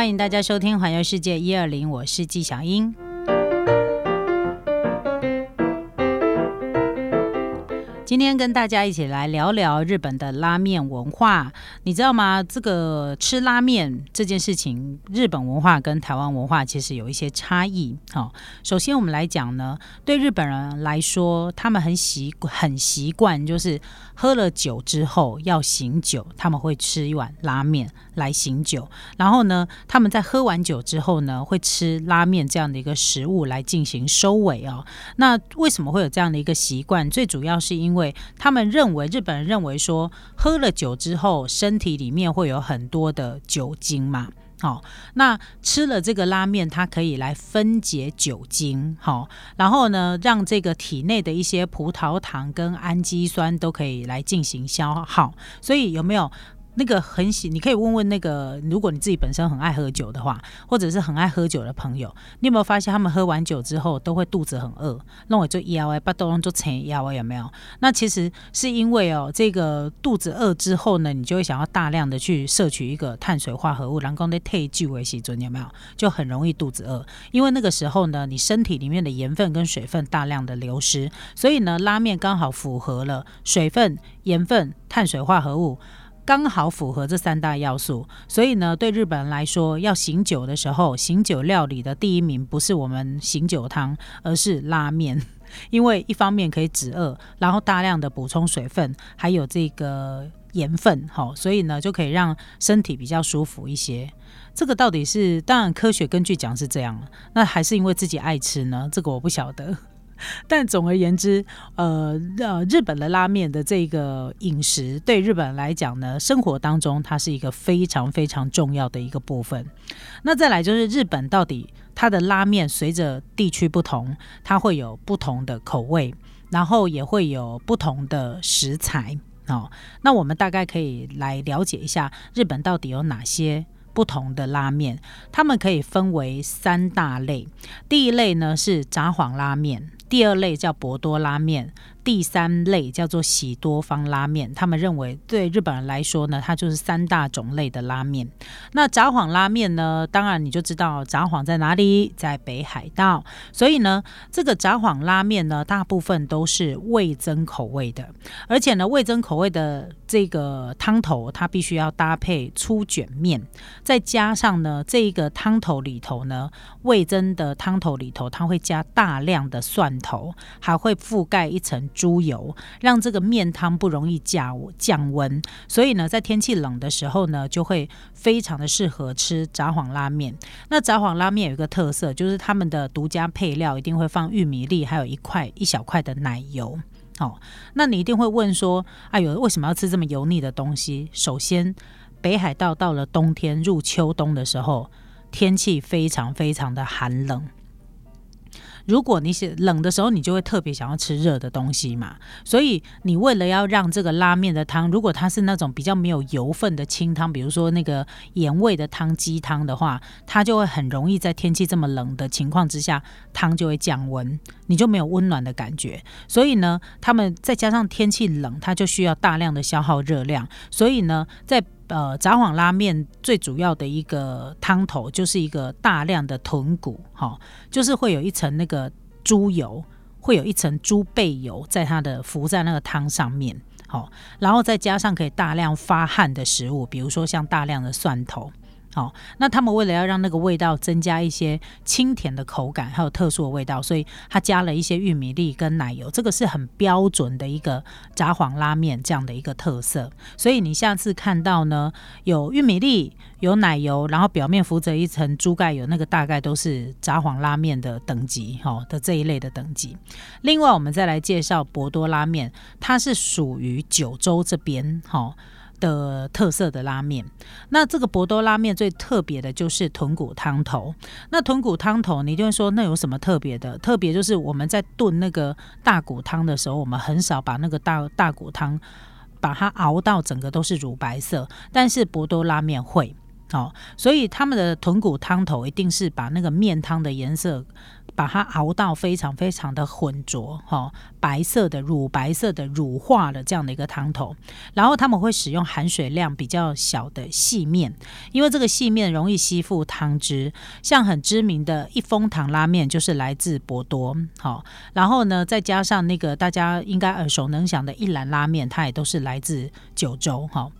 欢迎大家收听《环游世界一二零》，我是纪小英。今天跟大家一起来聊聊日本的拉面文化，你知道吗？这个吃拉面这件事情，日本文化跟台湾文化其实有一些差异。好，首先我们来讲呢，对日本人来说，他们很习很习惯，就是喝了酒之后要醒酒，他们会吃一碗拉面来醒酒。然后呢，他们在喝完酒之后呢，会吃拉面这样的一个食物来进行收尾哦。那为什么会有这样的一个习惯？最主要是因为他们认为，日本人认为说，喝了酒之后，身体里面会有很多的酒精嘛。好，那吃了这个拉面，它可以来分解酒精，好，然后呢，让这个体内的一些葡萄糖跟氨基酸都可以来进行消耗。所以有没有？那个很喜，你可以问问那个，如果你自己本身很爱喝酒的话，或者是很爱喝酒的朋友，你有没有发现他们喝完酒之后都会肚子很饿，那我就腰哎，把都弄就成腰有没有？那其实是因为哦，这个肚子饿之后呢，你就会想要大量的去摄取一个碳水化合物，然后那退聚为细准有没有？就很容易肚子饿，因为那个时候呢，你身体里面的盐分跟水分大量的流失，所以呢，拉面刚好符合了水分、盐分、碳水化合物。刚好符合这三大要素，所以呢，对日本人来说，要醒酒的时候，醒酒料理的第一名不是我们醒酒汤，而是拉面，因为一方面可以止饿，然后大量的补充水分，还有这个盐分，好，所以呢，就可以让身体比较舒服一些。这个到底是当然科学根据讲是这样，那还是因为自己爱吃呢？这个我不晓得。但总而言之，呃呃，日本的拉面的这个饮食对日本人来讲呢，生活当中它是一个非常非常重要的一个部分。那再来就是日本到底它的拉面随着地区不同，它会有不同的口味，然后也会有不同的食材。哦，那我们大概可以来了解一下日本到底有哪些不同的拉面，它们可以分为三大类。第一类呢是札幌拉面。第二类叫博多拉面。第三类叫做喜多方拉面，他们认为对日本人来说呢，它就是三大种类的拉面。那札幌拉面呢，当然你就知道札幌在哪里，在北海道。所以呢，这个札幌拉面呢，大部分都是味增口味的，而且呢，味增口味的这个汤头，它必须要搭配粗卷面，再加上呢，这个汤头里头呢，味增的汤头里头，它会加大量的蒜头，还会覆盖一层。猪油让这个面汤不容易降降温，所以呢，在天气冷的时候呢，就会非常的适合吃札幌拉面。那札幌拉面有一个特色，就是他们的独家配料一定会放玉米粒，还有一块一小块的奶油。哦，那你一定会问说，哎呦，为什么要吃这么油腻的东西？首先，北海道到了冬天入秋冬的时候，天气非常非常的寒冷。如果你是冷的时候，你就会特别想要吃热的东西嘛。所以你为了要让这个拉面的汤，如果它是那种比较没有油分的清汤，比如说那个盐味的汤、鸡汤的话，它就会很容易在天气这么冷的情况之下，汤就会降温，你就没有温暖的感觉。所以呢，他们再加上天气冷，它就需要大量的消耗热量。所以呢，在呃，札幌拉面最主要的一个汤头就是一个大量的豚骨，哈，就是会有一层那个猪油，会有一层猪背油在它的浮在那个汤上面，好，然后再加上可以大量发汗的食物，比如说像大量的蒜头。好，那他们为了要让那个味道增加一些清甜的口感，还有特殊的味道，所以他加了一些玉米粒跟奶油，这个是很标准的一个札幌拉面这样的一个特色。所以你下次看到呢，有玉米粒、有奶油，然后表面浮着一层猪盖油，那个大概都是札幌拉面的等级，哈的这一类的等级。另外，我们再来介绍博多拉面，它是属于九州这边，哈。的特色的拉面，那这个博多拉面最特别的就是豚骨汤头。那豚骨汤头，你就会说那有什么特别的？特别就是我们在炖那个大骨汤的时候，我们很少把那个大大骨汤把它熬到整个都是乳白色，但是博多拉面会哦，所以他们的豚骨汤头一定是把那个面汤的颜色。把它熬到非常非常的浑浊，哈，白色的乳白色的乳化的这样的一个汤头。然后他们会使用含水量比较小的细面，因为这个细面容易吸附汤汁。像很知名的一风堂拉面就是来自博多，好，然后呢再加上那个大家应该耳熟能详的一兰拉面，它也都是来自九州，哈。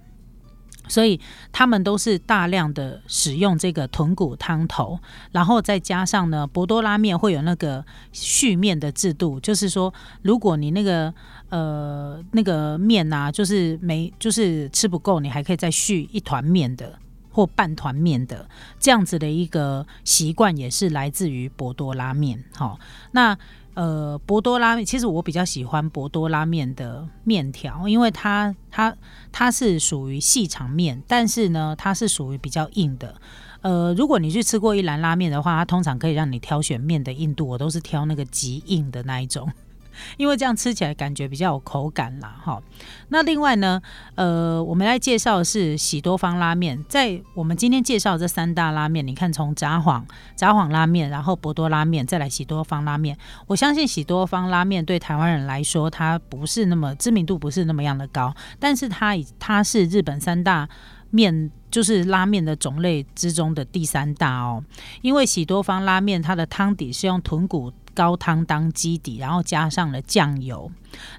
所以他们都是大量的使用这个豚骨汤头，然后再加上呢，博多拉面会有那个续面的制度，就是说，如果你那个呃那个面呐，就是没就是吃不够，你还可以再续一团面的或半团面的这样子的一个习惯，也是来自于博多拉面。好，那。呃，博多拉面其实我比较喜欢博多拉面的面条，因为它它它是属于细长面，但是呢，它是属于比较硬的。呃，如果你去吃过一兰拉面的话，它通常可以让你挑选面的硬度，我都是挑那个极硬的那一种。因为这样吃起来感觉比较有口感啦，哈。那另外呢，呃，我们来介绍的是喜多方拉面。在我们今天介绍这三大拉面，你看从札幌札幌拉面，然后博多拉面，再来喜多方拉面。我相信喜多方拉面对台湾人来说，它不是那么知名度不是那么样的高，但是它它是日本三大面就是拉面的种类之中的第三大哦。因为喜多方拉面它的汤底是用豚骨。高汤当基底，然后加上了酱油，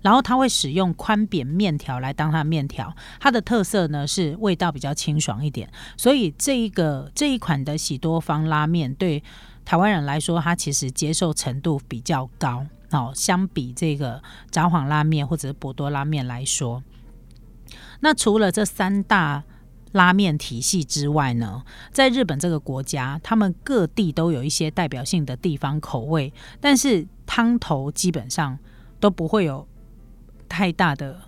然后它会使用宽扁面条来当它面条。它的特色呢是味道比较清爽一点，所以这一个这一款的喜多方拉面对台湾人来说，它其实接受程度比较高。哦，相比这个札幌拉面或者是博多拉面来说，那除了这三大。拉面体系之外呢，在日本这个国家，他们各地都有一些代表性的地方口味，但是汤头基本上都不会有太大的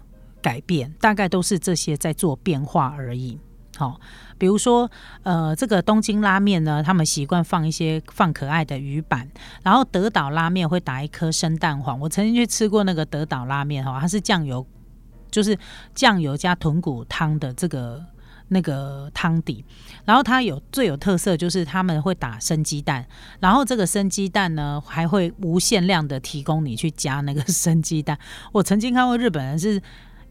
改变，大概都是这些在做变化而已。好，比如说，呃，这个东京拉面呢，他们习惯放一些放可爱的鱼板，然后德岛拉面会打一颗生蛋黄。我曾经去吃过那个德岛拉面哈，它是酱油，就是酱油加豚骨汤的这个。那个汤底，然后它有最有特色就是他们会打生鸡蛋，然后这个生鸡蛋呢还会无限量的提供你去加那个生鸡蛋。我曾经看过日本人是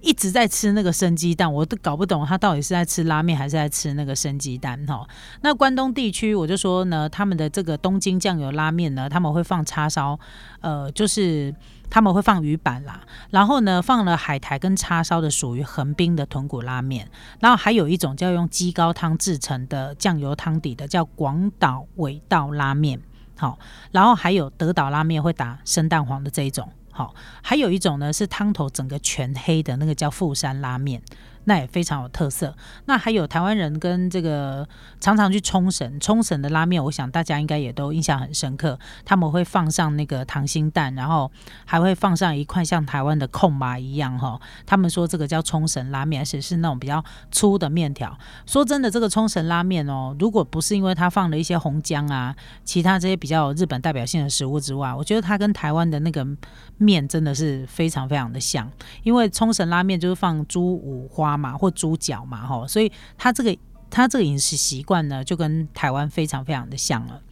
一直在吃那个生鸡蛋，我都搞不懂他到底是在吃拉面还是在吃那个生鸡蛋哈。那关东地区我就说呢，他们的这个东京酱油拉面呢，他们会放叉烧，呃，就是。他们会放鱼板啦，然后呢放了海苔跟叉烧的，属于横滨的豚骨拉面。然后还有一种叫用鸡高汤制成的酱油汤底的，叫广岛尾道拉面。好，然后还有德岛拉面会打生蛋黄的这一种。好，还有一种呢是汤头整个全黑的那个叫富山拉面。那也非常有特色。那还有台湾人跟这个常常去冲绳，冲绳的拉面，我想大家应该也都印象很深刻。他们会放上那个溏心蛋，然后还会放上一块像台湾的控麻一样哈。他们说这个叫冲绳拉面，而且是那种比较粗的面条。说真的，这个冲绳拉面哦，如果不是因为它放了一些红姜啊，其他这些比较有日本代表性的食物之外，我觉得它跟台湾的那个面真的是非常非常的像。因为冲绳拉面就是放猪五花。嘛或猪脚嘛吼，所以他这个他这个饮食习惯呢，就跟台湾非常非常的像了。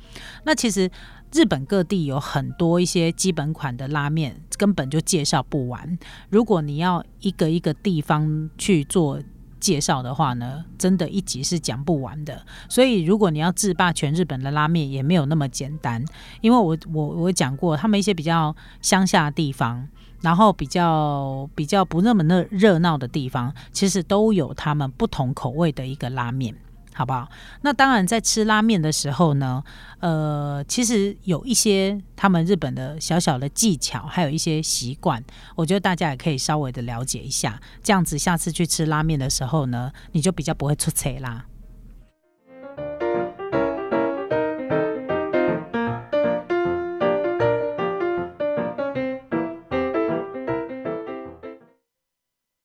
那其实日本各地有很多一些基本款的拉面，根本就介绍不完。如果你要一个一个地方去做介绍的话呢，真的一集是讲不完的。所以如果你要制霸全日本的拉面，也没有那么简单。因为我我我讲过，他们一些比较乡下地方。然后比较比较不那么热热闹的地方，其实都有他们不同口味的一个拉面，好不好？那当然，在吃拉面的时候呢，呃，其实有一些他们日本的小小的技巧，还有一些习惯，我觉得大家也可以稍微的了解一下，这样子下次去吃拉面的时候呢，你就比较不会出错啦。